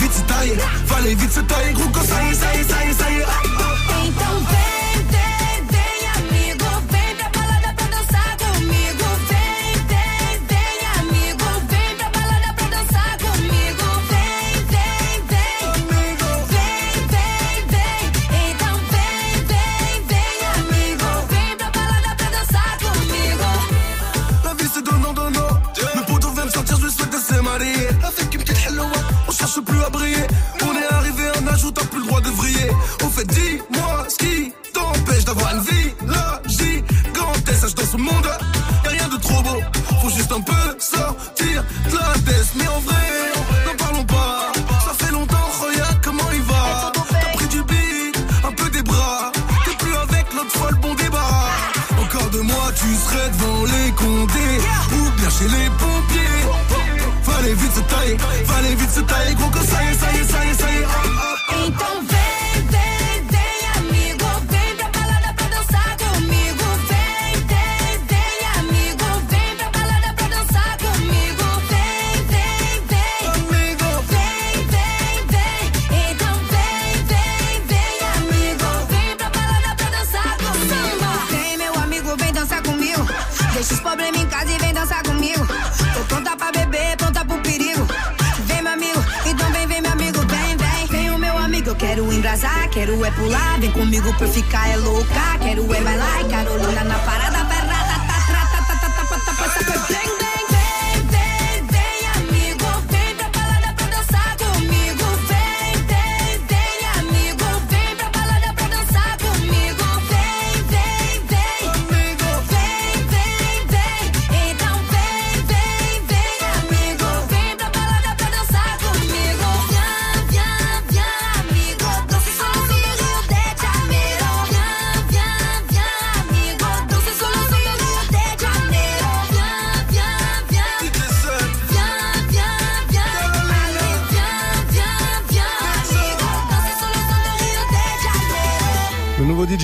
vice taille, fallait vite se tailler, gros quand ça y.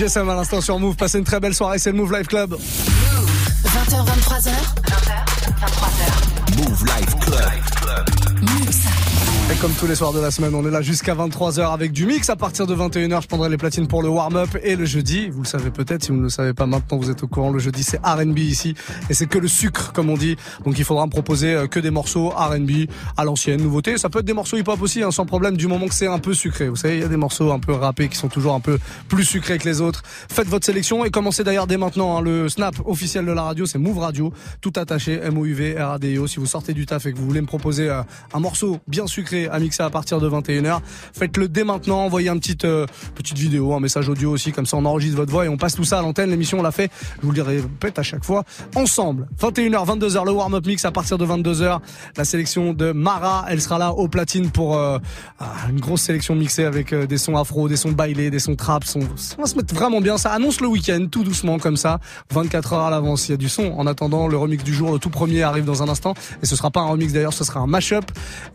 Sam à l'instant sur Move. Passez une très belle soirée, c'est le Move Live Club. 20h, 23h. 20h, 23h. Move Life Club. Et comme tous les soirs de la semaine, on est là jusqu'à 23h avec du mix. À partir de 21h, je prendrai les platines pour le warm-up. Et le jeudi, vous le savez peut-être, si vous ne le savez pas maintenant, vous êtes au courant, le jeudi c'est R&B ici. Et c'est que le sucre, comme on dit. Donc il faudra me proposer euh, que des morceaux R&B à l'ancienne, nouveauté. Ça peut être des morceaux hip-hop aussi, hein, sans problème, du moment que c'est un peu sucré. Vous savez, il y a des morceaux un peu rappés qui sont toujours un peu plus sucrés que les autres. Faites votre sélection et commencez d'ailleurs dès maintenant. hein. le snap officiel de la radio, c'est Move Radio. Tout attaché, M-O-U-V, R-A-D-I-O. Si vous sortez du taf et que vous voulez me proposer euh, un morceau bien sucré à mixer à partir de 21h, faites-le dès maintenant. Envoyez un petit, euh, petite vidéo, un message audio aussi. Comme ça, on enregistre votre voix et on passe tout ça à l'antenne. L'émission, on l'a fait, je vous le répète à chaque fois, ensemble. 21h, 22h, le warm-up mix à partir de 22h. La sélection de Mara, elle sera là au platine pour euh, ah, une grosse sélection mixée avec euh, des sons afro, des sons bailés, des sons trap. On va se mettre vraiment bien. Ça annonce le week-end, tout doucement comme ça. 24 heures à l'avance, il y a du son. En attendant, le remix du jour, le tout premier arrive dans un instant. Et ce sera pas un remix d'ailleurs, ce sera un mashup.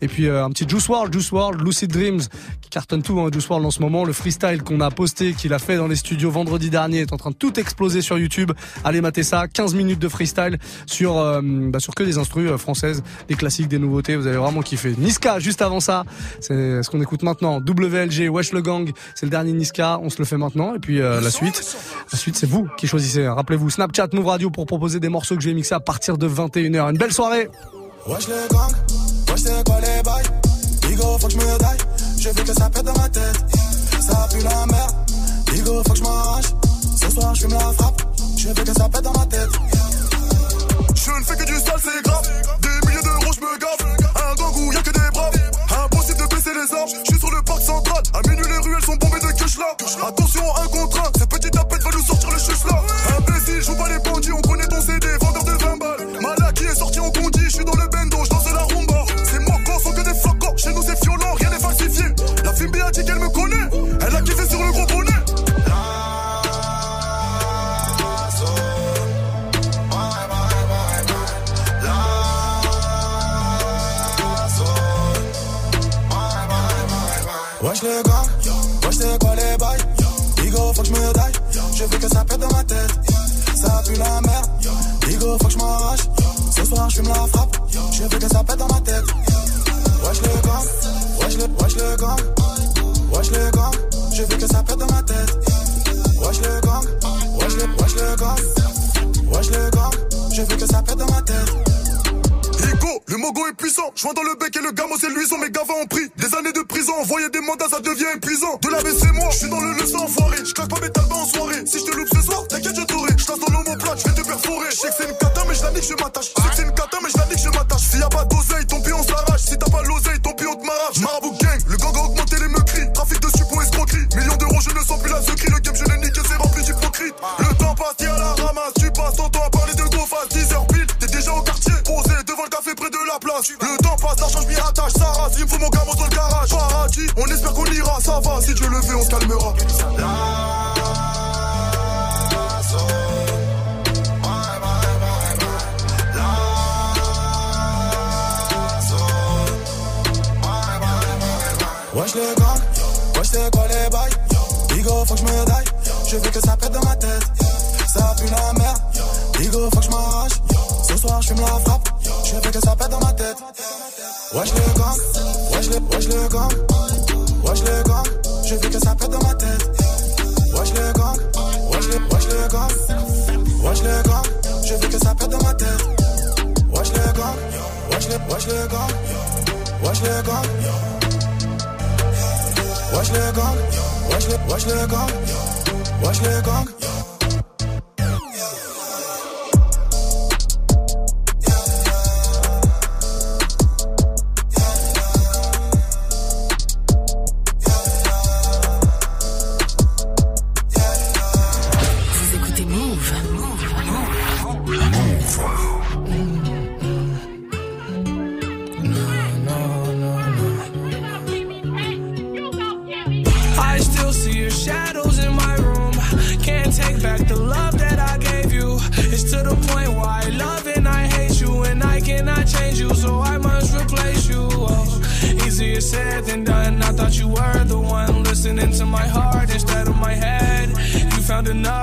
Et puis euh, un petit Juice WRLD, Juice WRLD, Lucid Dreams, qui cartonne tout, hein, Juice WRLD en ce moment. Le freestyle qu'on a posté, qu'il a fait dans les studios vendredi dernier, est en train de tout exploser sur YouTube. Allez mater ça, 15 minutes de freestyle sur euh, bah, sur que des instrus euh, françaises, des classiques, des nouveautés. Vous allez vraiment kiffer. Niska, juste avant ça, c'est ce qu'on écoute maintenant. WLG, Wesh le Gang, c'est le dernier Niska. On se le fait maintenant. Et puis euh, la suite, la suite, c'est vous qui choisissez. hein. Rappelez-vous, Snapchat, Move Radio pour proposer des morceaux que je vais mixer à partir de 21h. Une belle soirée. Wesh le gang, wesh les bails? Bigo faut que je me daille, je veux que ça pète dans ma tête. Ça pue la merde, Bigo faut que je m'arrache. Ce soir je la frappe, je veux que ça pète dans ma tête. Je ne fais que du sale c'est grave, des milliers d'euros je me gaffe Un gang où y'a que des braves, impossible de baisser les armes. Je suis sur le parc central, à minuit les ruelles sont bombées de cash là. Attention un contre un, cette petite tapette va nous sortir le chuche là. Imbécile, joue pas les bandits, on connaît ton CD, vendeur de 20 balles. Malaki est sorti en condi, je suis dans le bendo, le gang, wesh c'est quoi les bails. Bigo faut que je me daille, je veux que ça pète dans ma tête. Ça pue la merde, Bigo faut que je m'arrache. Ce soir je fume la frappe, je veux que ça pète dans ma tête. Wesh le gang, wesh le, wesh le gang. Wesh le gang, je veux que ça pète dans ma tête. Wesh le gang, wesh le, wesh le gang. Wesh le gang, je veux que ça pète dans ma tête mogo est puissant. Joint dans le bec et le gamo c'est luisant. Mes gavas ont pris des années de prison. Envoyer des mandats, ça devient épuisant. De la c'est moi, je suis dans le leçon enfoiré. Je claque pas mes talbans en soirée. Si je te loupe to the point where I love and I hate you, and I cannot change you, so I must replace you. Oh, easier said than done. I thought you were the one listening to my heart instead of my head. You found another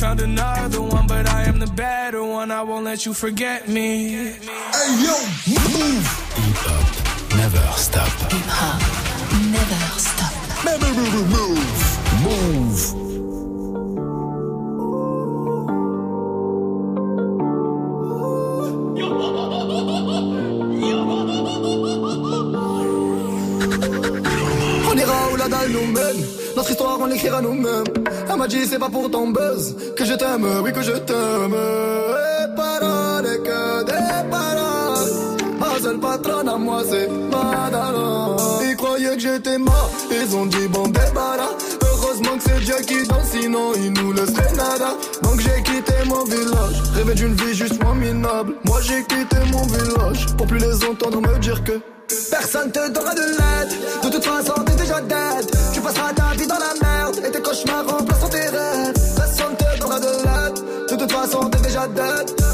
Found another one, but I am the better one. I won't let you forget me. Never stop. Hip hop. Never stop. On ira où la dalle nous mène. Notre histoire, on l'écrira nous-mêmes. Elle m'a dit, c'est pas pour ton buzz que je t'aime, oui, que je t'aime. Et paroles, que des paroles. Ma seule patronne à moi, c'est Madara. Ils croyaient que j'étais mort, ils ont dit, bon, débarras. Heureusement que c'est Dieu qui danse, sinon il nous laisserait nada. Donc j'ai quitté mon village, rêvé d'une vie juste moins minable. Moi j'ai quitté mon village, pour plus les entendre me dire que Personne te donnera de l'aide. De toute façon, t'es déjà dead. Tu passeras ta vie dans la merde. Et tes cauchemars remplaceront façon, t'es déjà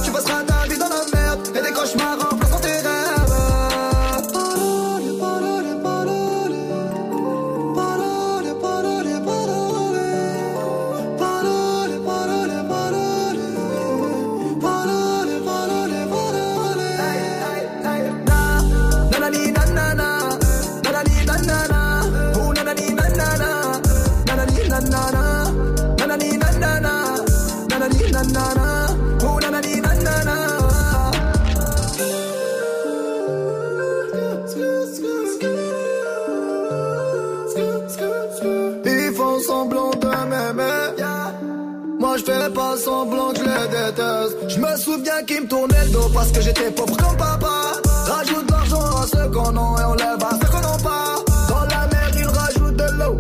semblant que je les déteste. Je me souviens qu'ils me tournaient le dos parce que j'étais pauvre comme papa. Rajoute l'argent à ceux qu'on a et on lève à ceux qu'on n'a pas. Dans la mer, ils rajoutent de l'eau.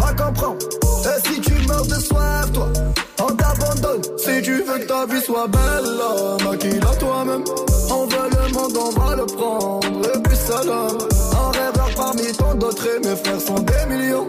Va comprendre. Et si tu meurs de soif, toi, on t'abandonne. Si tu veux que ta vie soit belle, maquille-la toi-même. On veut le monde, on va le prendre. Et puis salam. Un rêveur parmi tant d'autres et mes frères sont des millions.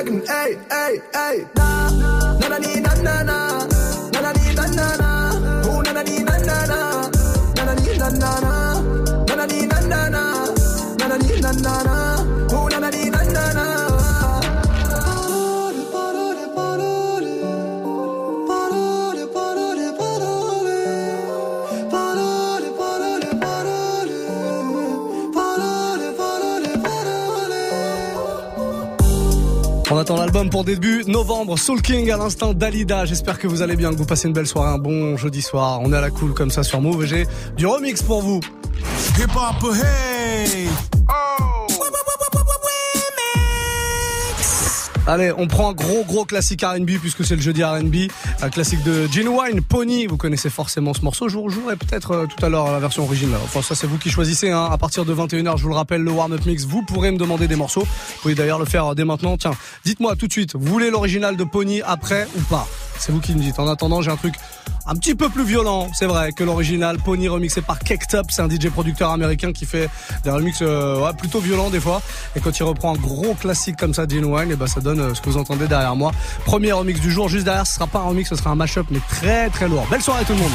jaloux me second, hey, hey, hey, début novembre. Soul King à l'instant Dalida. J'espère que vous allez bien, que vous passez une belle soirée, un bon jeudi soir. On est à la cool comme ça sur Move et j'ai du remix pour vous. Hip hop, hey! Allez, on prend un gros gros classique R&B puisque c'est le jeudi R&B, un classique de Genuine Pony. Vous connaissez forcément ce morceau. Je vous jouerai peut-être euh, tout à l'heure la version originale. Enfin, ça c'est vous qui choisissez. Hein. À partir de 21h, je vous le rappelle, le warm-up mix. Vous pourrez me demander des morceaux. Vous pouvez d'ailleurs le faire euh, dès maintenant. Tiens, dites-moi tout de suite. Vous voulez l'original de Pony après ou pas? C'est vous qui me dites. En attendant, j'ai un truc un petit peu plus violent, c'est vrai, que l'original. Pony remixé par Up, c'est un DJ producteur américain qui fait des remixes euh, plutôt violents des fois. Et quand il reprend un gros classique comme ça, Genuine, et ben ça donne euh, ce que vous entendez derrière moi. Premier remix du jour, juste derrière, ce sera pas un remix, ce sera un mashup, mais très très lourd. Belle soirée tout le monde.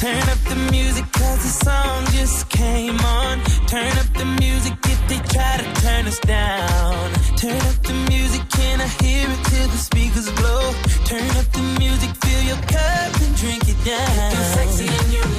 Turn up the music cause the song just came on. Turn up the music if they try to turn us down. Turn up the music, can I hear it till the speakers blow? Turn up the music, fill your cup and drink it down. You're sexy and you're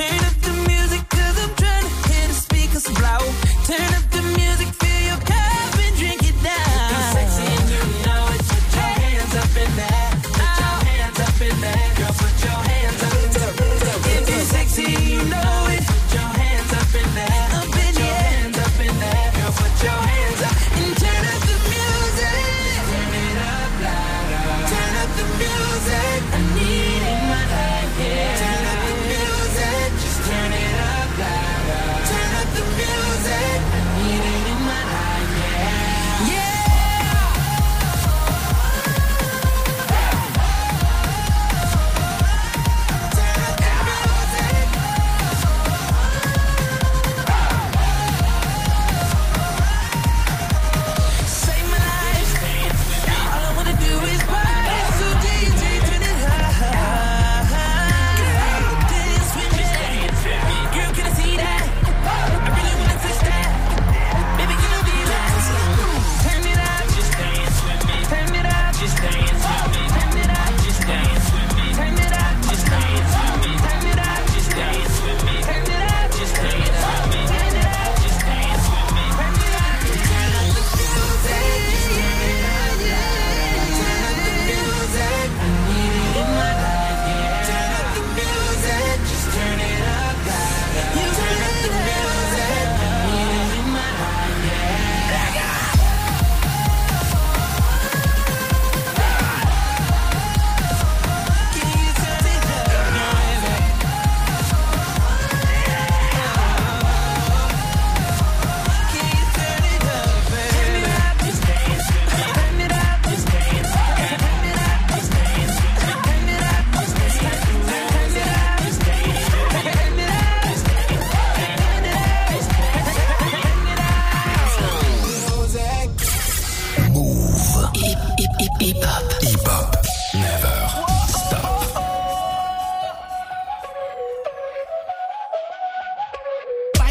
entertainer.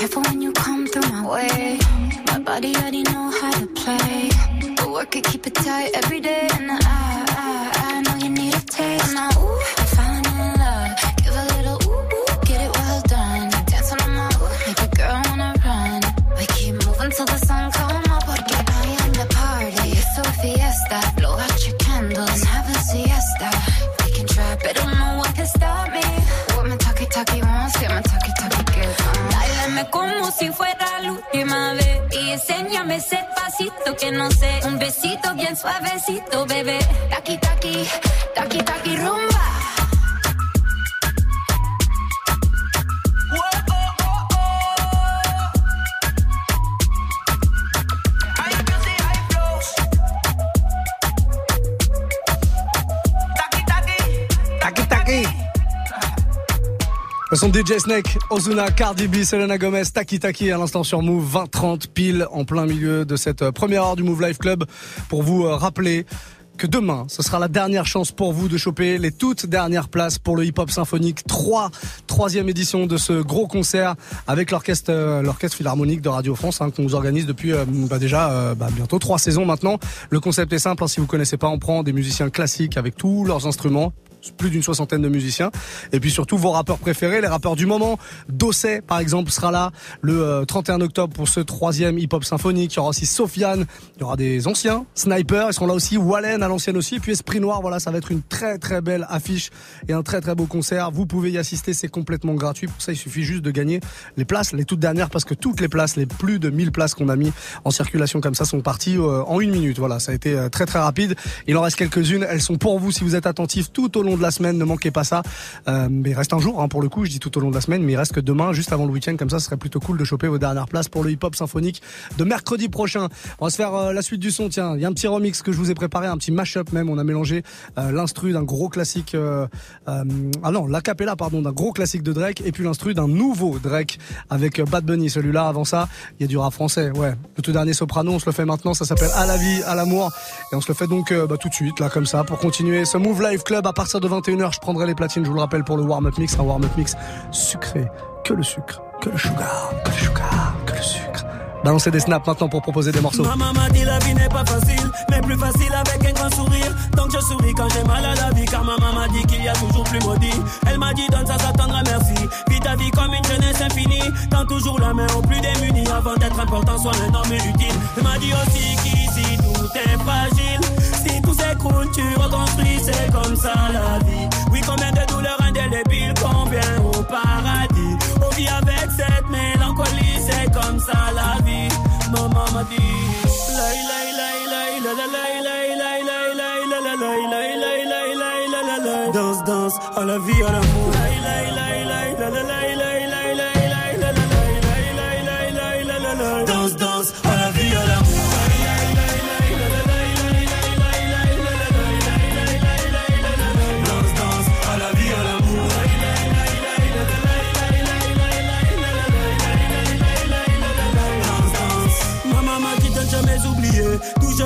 Careful when you come through my way. My body already know how to play. But work it, keep it tight every day. And I, I, I know you need a taste. Now, ooh, Como si fuera la última vez y enséñame ese pasito que no sé, un besito bien suavecito, bebé. Taqui taqui, taqui taqui rumba. Le son de DJ Snake, Ozuna, Cardi B, Selena Gomez, Taki Taki à l'instant sur Move 20-30 pile en plein milieu de cette euh, première heure du Move Life Club. Pour vous euh, rappeler que demain, ce sera la dernière chance pour vous de choper les toutes dernières places pour le hip-hop symphonique. 3, troisième édition de ce gros concert avec l'orchestre, euh, l'orchestre philharmonique de Radio France, hein, qu'on vous organise depuis bah, déjà bah, bientôt trois saisons maintenant. Le concept est simple, hein, si vous connaissez pas, on prend des musiciens classiques avec tous leurs instruments plus d'une soixantaine de musiciens. Et puis surtout vos rappeurs préférés, les rappeurs du moment. Dosset, par exemple, sera là le euh, 31 octobre pour ce troisième hip-hop symphonique. Il y aura aussi Sofiane, il y aura des anciens, Sniper, ils seront là aussi, Wallen à l'ancienne aussi, et puis Esprit Noir, voilà, ça va être une très très belle affiche et un très très beau concert. Vous pouvez y assister, c'est complètement gratuit. Pour ça, il suffit juste de gagner les places, les toutes dernières, parce que toutes les places, les plus de 1000 places qu'on a mis en circulation comme ça sont parties euh, en une minute. Voilà, ça a été euh, très très rapide. Il en reste quelques-unes, elles sont pour vous si vous êtes attentifs tout au long de la semaine, ne manquez pas ça. Euh, mais il reste un jour hein, pour le coup, je dis tout au long de la semaine, mais il reste que demain, juste avant le week-end, comme ça, ce serait plutôt cool de choper vos dernières places pour le hip-hop symphonique de mercredi prochain. On va se faire euh, la suite du son, tiens, il y a un petit remix que je vous ai préparé, un petit mash-up même, on a mélangé euh, l'instru d'un gros classique, euh, ah non, l'acapella pardon, d'un gros classique de Drake, et puis l'instru d'un nouveau Drake avec Bad Bunny, celui-là, avant ça, il y a du rap français, ouais. Le tout dernier soprano, on se le fait maintenant, ça s'appelle À la vie, à l'amour, et on se le fait donc bah, tout de suite, là, comme ça, pour continuer ce Move Live Club à partir de 21h, je prendrai les platines, je vous le rappelle, pour le warm-up mix, un warm-up mix sucré, que le sucre, que le sugar, que le sugar, que le sucre. Balancez des snaps maintenant pour proposer des morceaux. Maman m'a dit la vie n'est pas facile, mais plus facile avec un grand sourire. Donc je souris quand j'ai mal à la vie, car maman m'a dit qu'il y a toujours plus maudit. Elle m'a dit donne ça, ça t'attendra merci. Vis ta vie comme une jeunesse infinie. Tends toujours la main aux plus démunis avant d'être important, sois un homme utile. Elle m'a dit aussi qu'ici tout est fragile. S'écroule, tu c'est comme ça la vie. Oui, combien de douleurs indélébiles, combien au paradis. On vit avec cette mélancolie, c'est comme ça la vie. Maman m'a dit. Danse, danse, à la vie, à l'amour.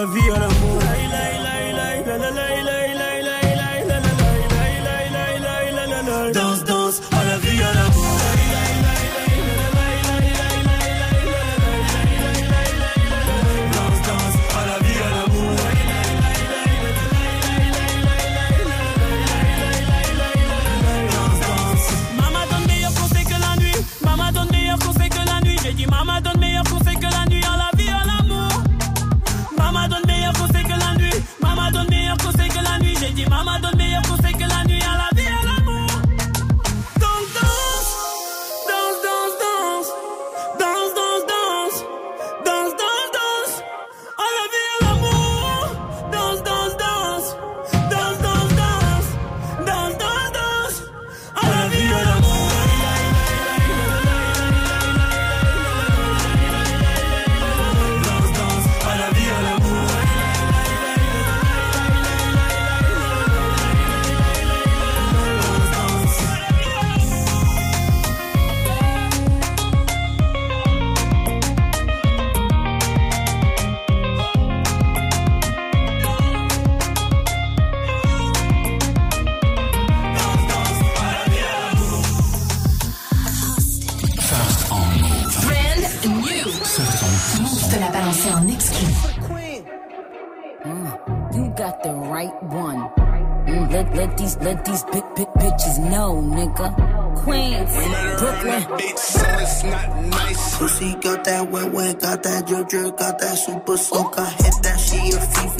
la vie. Drip drip, got that super soak. Hit that she a Fifi,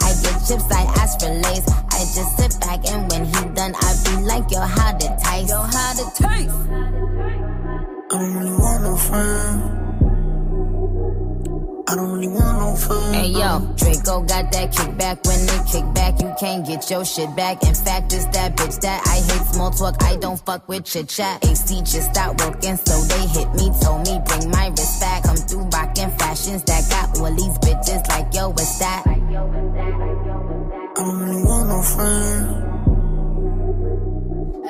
Get your shit back. In fact, it's that bitch that I hate small talk. I don't fuck with chit chat. AC just stopped working, so they hit me. Told me bring my wrist back. Come through rockin' fashions that got all these bitches like yo, what's that? I don't really want no friends.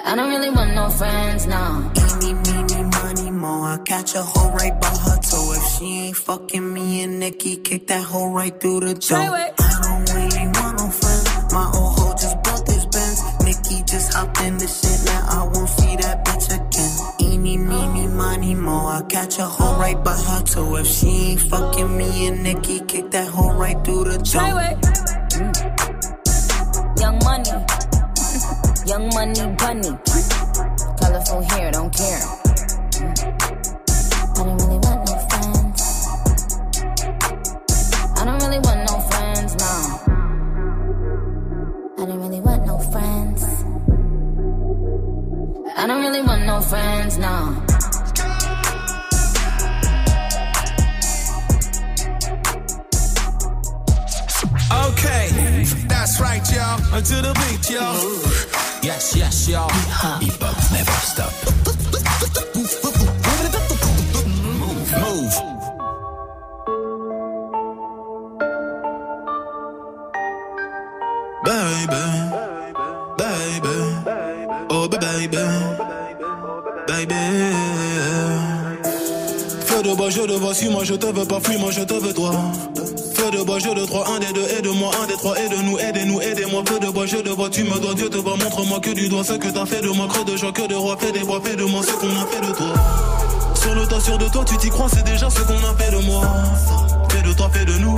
I don't really want no friends, no. Eeny, meeny, money, mo. I catch a hoe right by her toe. If she ain't fucking me and Nikki, kick that hoe right through the door. Hopped in the shit. Now I won't see that bitch again. Eeny, meeny, money, mo. I catch a hoe right by her toe. If she ain't fucking me and Nikki, kick that hoe right through the door. Mm. Young money, young money bunny. Colorful hair, don't care. I don't really want no friends, no. Okay, that's right, y'all. Until the beach, y'all. Yes, yes, y'all. Hip hop never stop. Je te vois, moi je te veux pas, fuis moi je te veux toi. Feu de bois, je de trois, un des deux, aide-moi, un des trois, aide-nous, aidez-nous, aidez-moi. Feu de bois, je te vois, tu me dois, Dieu te voit, montre-moi que du doigt ce que t'as fait de moi, creux de joie, que de roi, fais des bois, fais de moi ce qu'on a fait de toi. Sur le tas, sûr de toi, tu t'y crois, c'est déjà ce qu'on a fait de moi. Fais de toi, fais de nous.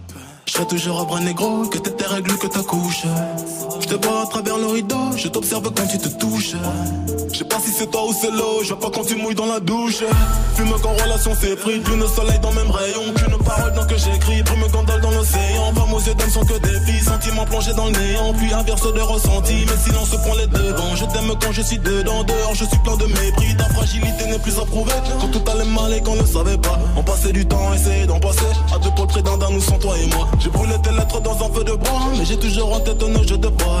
je serai toujours à bras négro, que t'es tes règles, que ta couche. Te vois à travers le rideau, je t'observe quand tu te touches. Je sais pas si c'est toi ou c'est l'eau, je vois pas quand tu mouilles dans la douche. Fume qu'en relation c'est pris, plus le soleil dans même rayon, qu'une parole dans que j'écris, brume gondole dans l'océan. Femmes aux yeux d'hommes sont que des filles, sentiments plongés dans le néant, puis inverse de ressenti, mais silence prend les devants. Je t'aime quand je suis dedans, dehors je suis plein de mépris, ta fragilité n'est plus à prouver. Quand tout allait mal et qu'on ne savait pas, on passait du temps, essayer d'en passer. À deux pôles près d'un d'un, nous sans toi et moi. J'ai brûlé tes lettres dans un feu de bois Mais j'ai toujours en tête un jeu de bois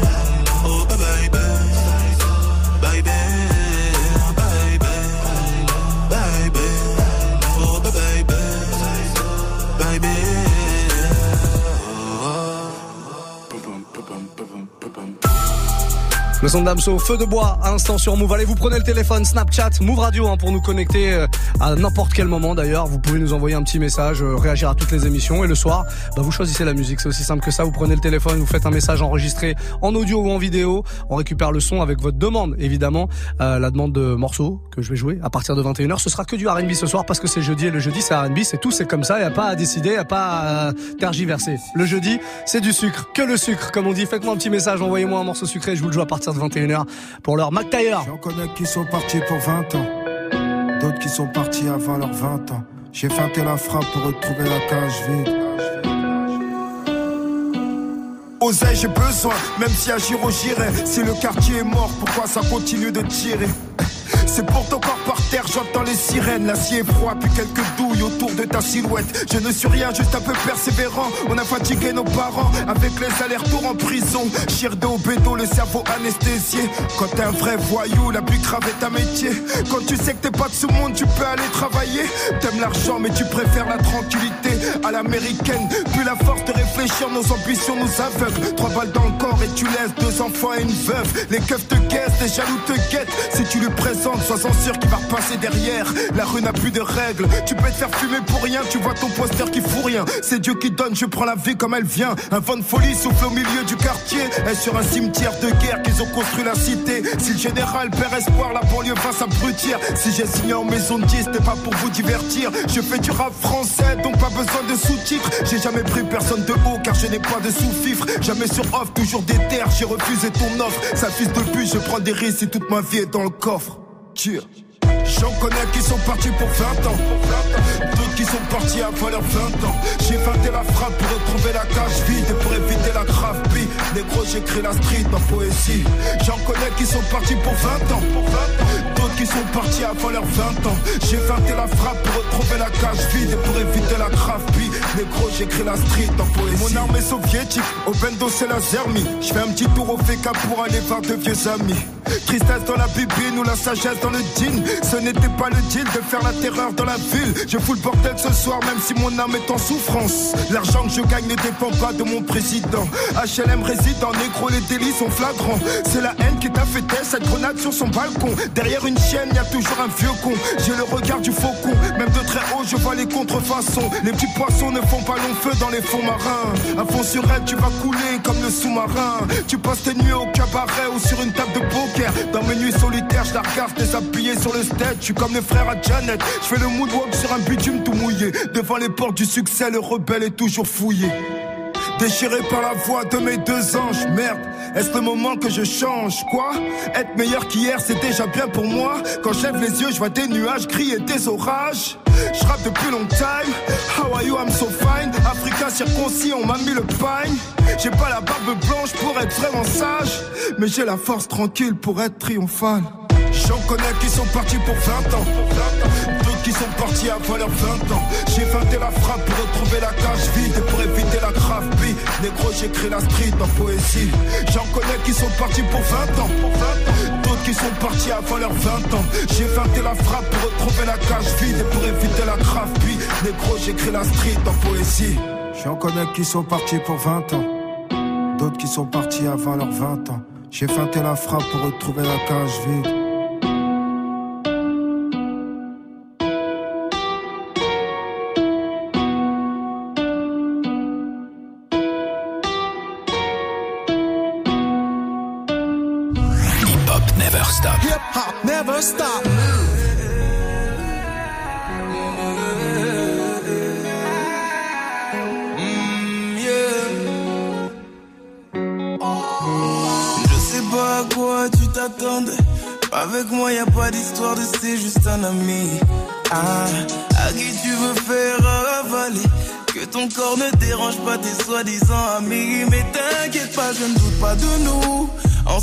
Le son Damso, feu de bois, à l'instant sur Move. Allez, vous prenez le téléphone, Snapchat, Move Radio hein, pour nous connecter euh, à n'importe quel moment d'ailleurs. Vous pouvez nous envoyer un petit message, euh, réagir à toutes les émissions. Et le soir, bah, vous choisissez la musique. C'est aussi simple que ça. Vous prenez le téléphone, vous faites un message enregistré en audio ou en vidéo. On récupère le son avec votre demande, évidemment. Euh, la demande de morceaux que je vais jouer à partir de 21h. Ce sera que du R&B ce soir parce que c'est jeudi et le jeudi c'est R&B. C'est tout, c'est comme ça. Il n'y a pas à décider, il a pas à tergiverser. Le jeudi, c'est du sucre. Que le sucre, comme on dit. Faites-moi un petit message, envoyez-moi un morceau sucré. Je vous le joue à partir de 21h pour leur McTayer. J'en connais qui sont partis pour 20 ans. D'autres qui sont partis avant leurs 20 ans. J'ai feinté la frappe pour retrouver la cage vide. Oseille, j'ai besoin, même si à Giro j'irai. Si le quartier est mort, pourquoi ça continue de tirer? C'est pour ton corps par terre, j'entends les sirènes. L'acier est froid, puis quelques douilles autour de ta silhouette. Je ne suis rien, juste un peu persévérant. On a fatigué nos parents avec les allers-retours en prison. Chirde au béton, le cerveau anesthésié. Quand t'es un vrai voyou, la plus grave est un métier. Quand tu sais que t'es pas de ce monde, tu peux aller travailler. T'aimes l'argent, mais tu préfères la tranquillité à l'américaine. Plus la force de réfléchir, nos ambitions nous aveuglent. Trois balles dans le corps et tu laisses deux enfants et une veuve. Les keufs te guettent, les jaloux te guettent. Si tu lui présentes, sois-en sûr qu'il va repasser derrière. La rue n'a plus de règles. Tu peux te faire fumer pour rien, tu vois ton poster qui fout rien. C'est Dieu qui donne, je prends la vie comme elle vient. Un vent de folie souffle au milieu du quartier. Et sur un cimetière de guerre qu'ils ont construit la cité. Si le général perd espoir, la banlieue va s'abrutir. Si j'ai signé en maison de 10, c'était pas pour vous divertir. Je fais du rap français, donc pas besoin de sous-titres. J'ai jamais pris personne de haut car je n'ai pas de sous-fifre. Jamais sur off, toujours des terres, j'ai refusé ton offre. Ça fils de pute, je prends des risques si toute ma vie est dans le coffre. J'en connais qui sont partis pour 20 ans. D'autres qui sont partis avant leurs 20 ans. J'ai feinté la frappe pour retrouver la cage vide et pour éviter la grave. Les gros, j'écris la street en poésie. J'en connais qui sont partis pour 20 ans. Qui sont partis avant leurs 20 ans. J'ai feinté la frappe pour retrouver la cage vide et pour éviter la grave bille. Négro, j'écris la street en poésie. Mon armée soviétique, au bendo c'est la zermie. Je fais un petit tour au FK pour aller voir de vieux amis. Tristesse dans la bibine ou la sagesse dans le jean. Ce n'était pas le deal de faire la terreur dans la ville. Je fous le bordel ce soir, même si mon âme est en souffrance. L'argent que je gagne ne dépend pas de mon président. HLM réside en négro, les délits sont flagrants. C'est la haine qui t'a fait taire cette grenade sur son balcon. Derrière une chienne, y toujours un vieux con. J'ai le regard du faucon, même de très haut, je vois les contrefaçons. Les petits poissons ne font pas long feu dans les fonds marins. À fond sur elle, tu vas couler comme le sous-marin. Tu passes tes nuits au cabaret ou sur une table de poker. Dans mes nuits solitaires, je la regarde déshabillée sur le stage. Je suis comme les frères à Janet. Je fais le moonwalk sur un bitume tout mouillé. Devant les portes du succès, le rebelle est toujours fouillé. Déchiré par la voix de mes deux anges, merde, est-ce le moment que je change Quoi? Être meilleur qu'hier, c'est déjà bien pour moi. Quand j'lève les yeux, je vois des nuages gris et des orages. Je rappe depuis long time. How are you? I'm so fine. Africa circoncis, on m'a mis le pagne. J'ai pas la barbe blanche pour être vraiment sage, mais j'ai la force tranquille pour être triomphal. J'en connais qui sont partis pour 20 ans. D'autres qui sont partis avant leurs 20 ans. J'ai feinté la frappe pour retrouver la cage vide et pour éviter la grave bille. Négro, j'écris la street en poésie. J'en connais qui sont partis pour 20 ans. D'autres qui sont partis avant leurs 20 ans. J'ai feinté la frappe pour retrouver la cage vide et pour éviter la grave bille. Négro, j'écris la street en poésie. J'en connais qui sont partis pour 20 ans. D'autres qui sont partis avant leurs 20 ans. J'ai feinté la frappe pour retrouver la cage vide. Stop. Hop never stop. Mm, Je sais pas à quoi tu t'attendais. Avec moi, y a pas d'histoire de c'est juste un ami. Ah, à qui tu veux faire avaler? Que ton corps ne dérange pas tes soi-disant amis. Mais t'inquiète pas, je ne doute pas de nous.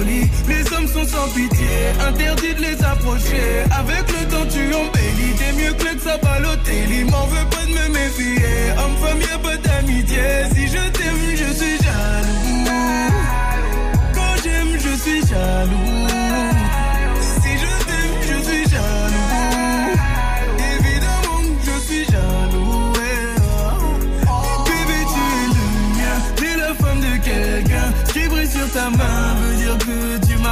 Les hommes sont sans pitié, interdit de les approcher. Avec le temps, tu embellis, t'es mieux que ça Balotelli. M'en veux pas de me méfier, homme-femme, y'a pas d'amitié. Si je t'aime, je suis jaloux. Quand j'aime, je suis jaloux. Si je t'aime, je suis jaloux. Évidemment je suis jaloux. Bébé, tu es le mien, t'es la femme de quelqu'un. Qui brille sur ta main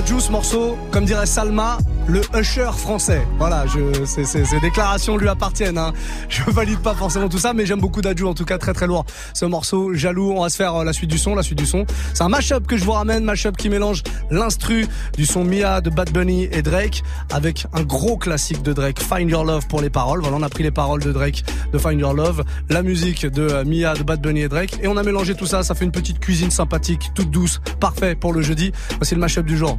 Dadju ce morceau, comme dirait Salma, le usher français. Voilà, je, ces, déclarations lui appartiennent. Hein. Je valide pas forcément tout ça, mais j'aime beaucoup Dadju, en tout cas très très lourd. Ce morceau, Jaloux, on va se faire euh, la suite du son, la suite du son. C'est un mashup que je vous ramène, mashup qui mélange l'instru du son Mia de Bad Bunny et Drake avec un gros classique de Drake, Find Your Love pour les paroles. Voilà, on a pris les paroles de Drake de Find Your Love, la musique de euh, Mia de Bad Bunny et Drake, et on a mélangé tout ça. Ça fait une petite cuisine sympathique, toute douce, parfait pour le jeudi. Voici le mashup du jour.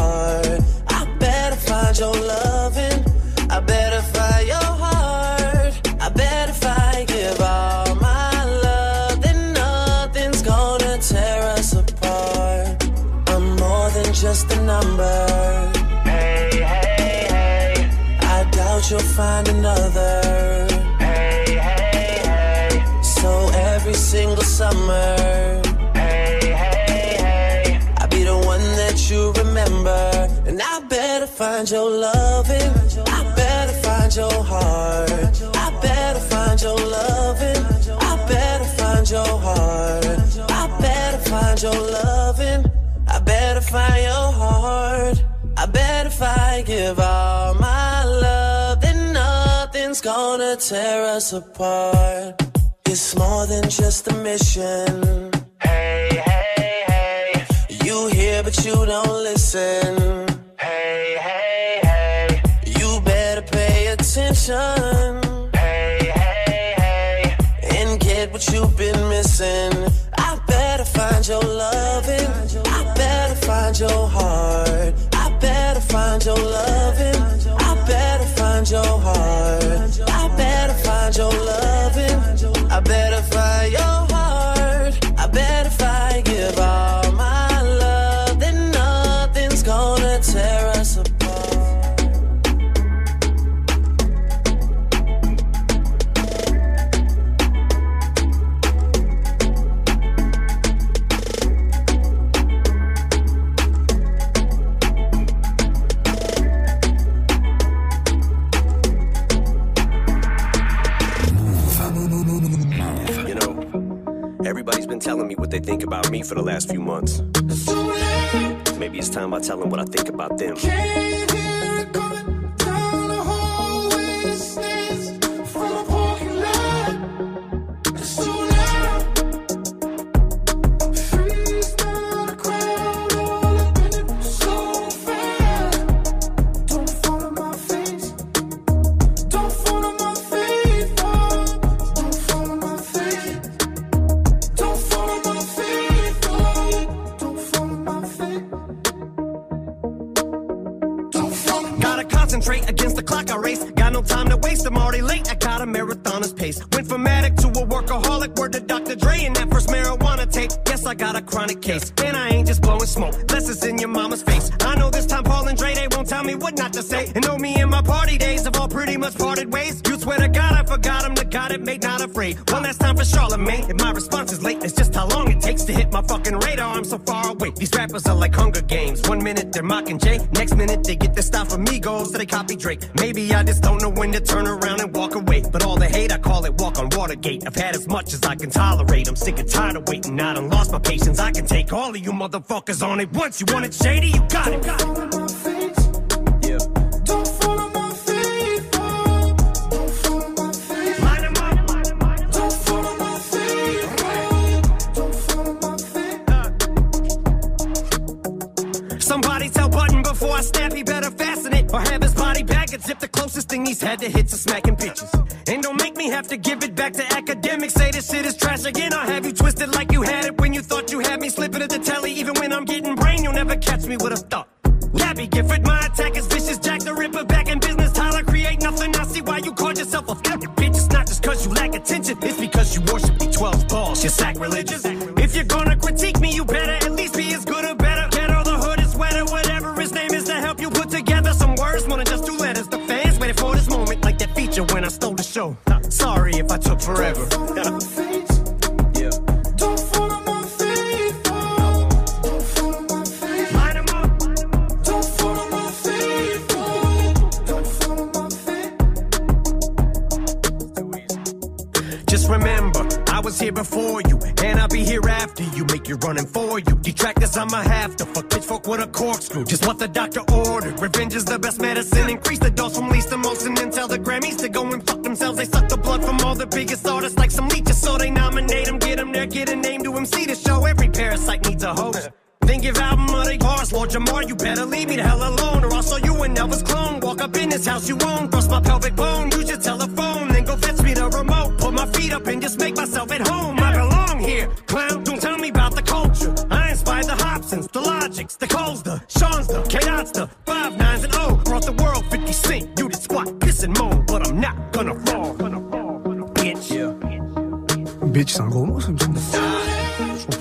Find another. Hey, hey, hey. So every single summer. Hey, hey, hey. I'll be the one that you remember. And I better find your loving. I better find your heart. I better find your loving. I better find your heart. I better find your loving. I better find your heart. I better find, give all my gonna tear us apart. It's more than just a mission. Hey, hey, hey. You hear, but you don't listen. Hey, hey, hey. You better pay attention. Hey, hey, hey. And get what you've been missing. I better find your loving. I better find your heart. I better find your loving. I better find your heart. Much as I can tolerate. I'm sick and tired of waiting. I done lost my patience. I can take all of you motherfuckers on it once. You want it shady? You got it. Got it. Uh. Somebody tell Button before I snap, he better fasten it. Or have his body bag and zip the closest thing he's had to hits is smacking bitches. Me have to give it back to academics. Say this shit is trash again. I'll have you twisted like you had it when you thought you had me slipping at the telly. Even when I'm getting brain, you'll never catch me with a thought. Gabby Gifford, my attack is vicious. Jack the Ripper back in business. Tyler, create nothing. I see why you called yourself a a f- bitch. It's not just cause you lack attention, it's because you worship the 12 balls. You're sacrilegious. Inspired the Hobsons, the Logics, the Coles, the Sean's, the K-Dots, the Five Nines and O. Brought the world 50 cent. You did squat, piss and moan, but I'm not gonna fall. Bitch. Bitch, c'est un gros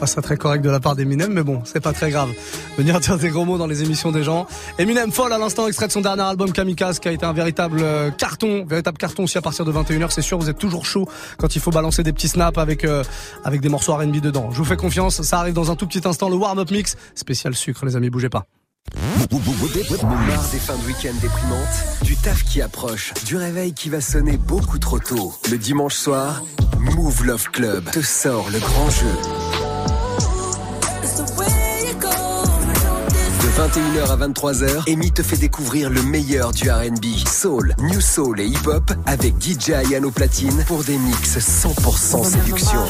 pas ça très correct de la part d'Eminem, mais bon, c'est pas très grave. Venir dire des gros mots dans les émissions des gens. Eminem folle à l'instant, extrait de son dernier album Kamikaze, qui a été un véritable euh, carton, véritable carton aussi à partir de 21h. C'est sûr, vous êtes toujours chaud quand il faut balancer des petits snaps avec euh, avec des morceaux R&B dedans. Je vous fais confiance, ça arrive dans un tout petit instant. Le warm-up mix spécial sucre, les amis, bougez pas. Des fins de week-end déprimantes, du taf qui approche, du réveil qui va sonner beaucoup trop tôt. Le dimanche soir, Move Love Club te sort le grand jeu. 21h à 23h, Amy te fait découvrir le meilleur du R&B, soul, new soul et hip-hop avec DJ Ayano Platine pour des mix 100% séduction.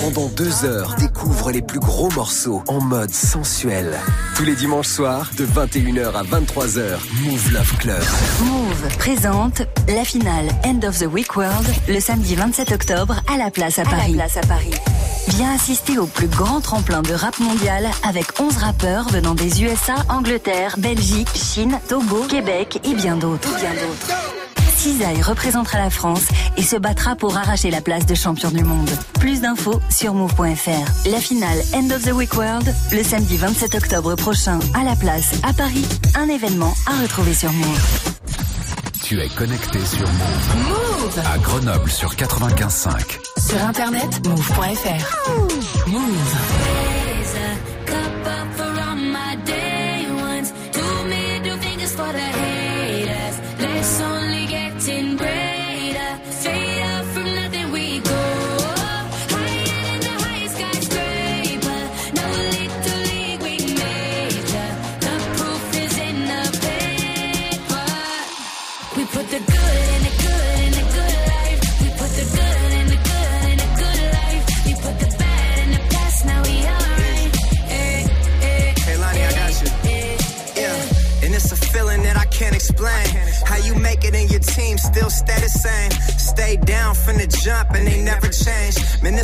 Pendant deux heures, découvre les plus gros morceaux en mode sensuel. Tous les dimanches soirs, de 21h à 23h, Move Love Club. Move présente la finale End of the Week World le samedi 27 octobre à la place à Paris. Viens assister au plus grand tremplin de rap mondial avec 11 rappeurs venant des USA, Angleterre, Belgique, Chine, Togo, Québec et bien d'autres. Cisaille représentera la France et se battra pour arracher la place de champion du monde. Plus d'infos sur move.fr. La finale End of the Week World le samedi 27 octobre prochain à la place à Paris. Un événement à retrouver sur Move. Tu es connecté sur Move. Move À Grenoble sur 95.5. Sur internet, move.fr. Move. Raise my day ones. Two middle fingers for the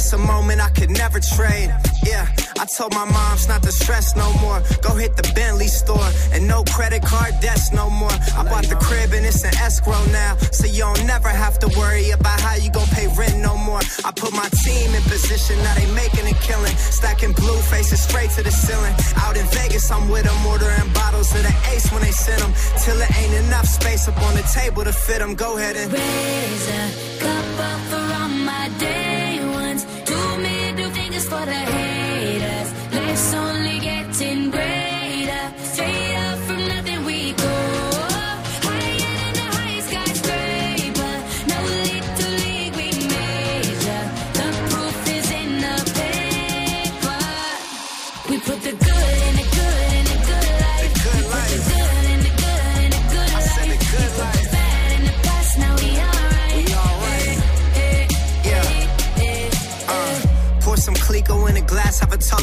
It's a moment I could never trade. Yeah, I told my moms not to stress no more. Go hit the Bentley store and no credit card debts no more. I bought the crib and it's an escrow now. So you don't never have to worry about how you gon' pay rent no more. I put my team in position, now they making a killing. Stacking blue faces straight to the ceiling. Out in Vegas, I'm with them, ordering bottles of the ace when they send them. Till it ain't enough space up on the table to fit them. Go ahead and raise a cup up for all my day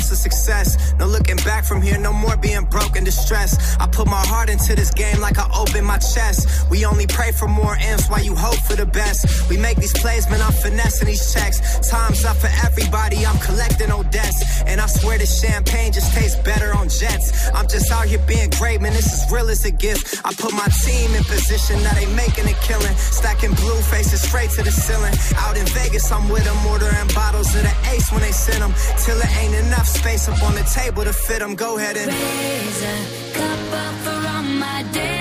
to success. No looking back from here, no more being broke and distressed. I put my heart into this game like I open my chest. We only pray for more M's while you hope for the best. We make these plays, man, I'm finessing these checks. Time's up for everybody, I'm collecting old debts. And I swear this champagne just tastes better on jets. I'm just out here being great, man, this is real as a gift. I put my team in position, now they making a killing. Stacking blue faces straight to the ceiling. Out in Vegas, I'm with them, ordering bottles of the ace when they send them. Till it ain't enough space up on the table to fit them. Go ahead and raise a cup up for all my day